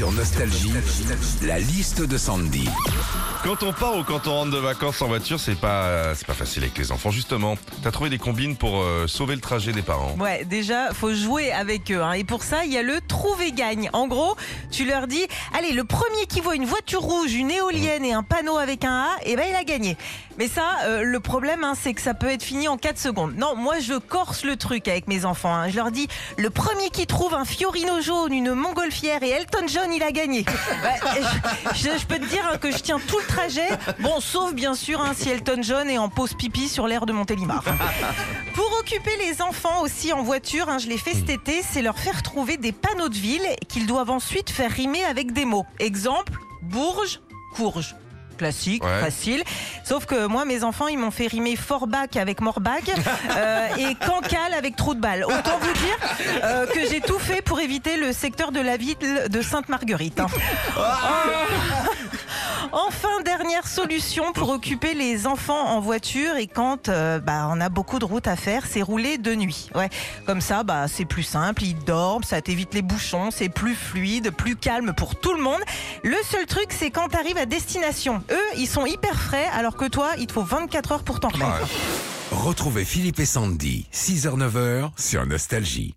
Sur Nostalgie, la liste de Sandy. Quand on part ou quand on rentre de vacances en voiture, c'est pas c'est pas facile avec les enfants. Justement, t'as trouvé des combines pour euh, sauver le trajet des parents. Ouais, déjà, faut jouer avec eux. hein. Et pour ça, il y a le trouver-gagne. En gros, tu leur dis, allez, le premier qui voit une voiture rouge, une éolienne et un panneau avec un A, eh ben, il a gagné. Mais ça, euh, le problème, hein, c'est que ça peut être fini en 4 secondes. Non, moi, je corse le truc avec mes enfants. hein. Je leur dis, le premier qui trouve un Fiorino jaune, une montgolfière et Elton John, il a gagné. Je, je- je peux te dire que je tiens tout le trajet. Bon, sauf bien sûr hein, si Elton John est en pause pipi sur l'air de Montélimar. Pour occuper les enfants aussi en voiture, hein, je l'ai fait cet été, c'est leur faire trouver des panneaux de ville qu'ils doivent ensuite faire rimer avec des mots. Exemple, Bourges, Courge. Classique, Ouais. facile. Sauf que moi, mes enfants, ils m'ont fait rimer Forbach avec Morbach euh, et Cancale avec Trou de balle. Autant vous dire euh, que j'ai tout fait pour éviter le secteur de la ville de Sainte-Marguerite. hein. Enfin, solution pour occuper les enfants en voiture et quand euh, bah, on a beaucoup de routes à faire, c'est rouler de nuit. Ouais, comme ça, bah, c'est plus simple, ils dorment, ça t'évite les bouchons, c'est plus fluide, plus calme pour tout le monde. Le seul truc, c'est quand tu arrives à destination. Eux, ils sont hyper frais, alors que toi, il te faut 24 heures pour t'en remettre. Retrouvez Philippe et Sandy, 6h-9h sur Nostalgie.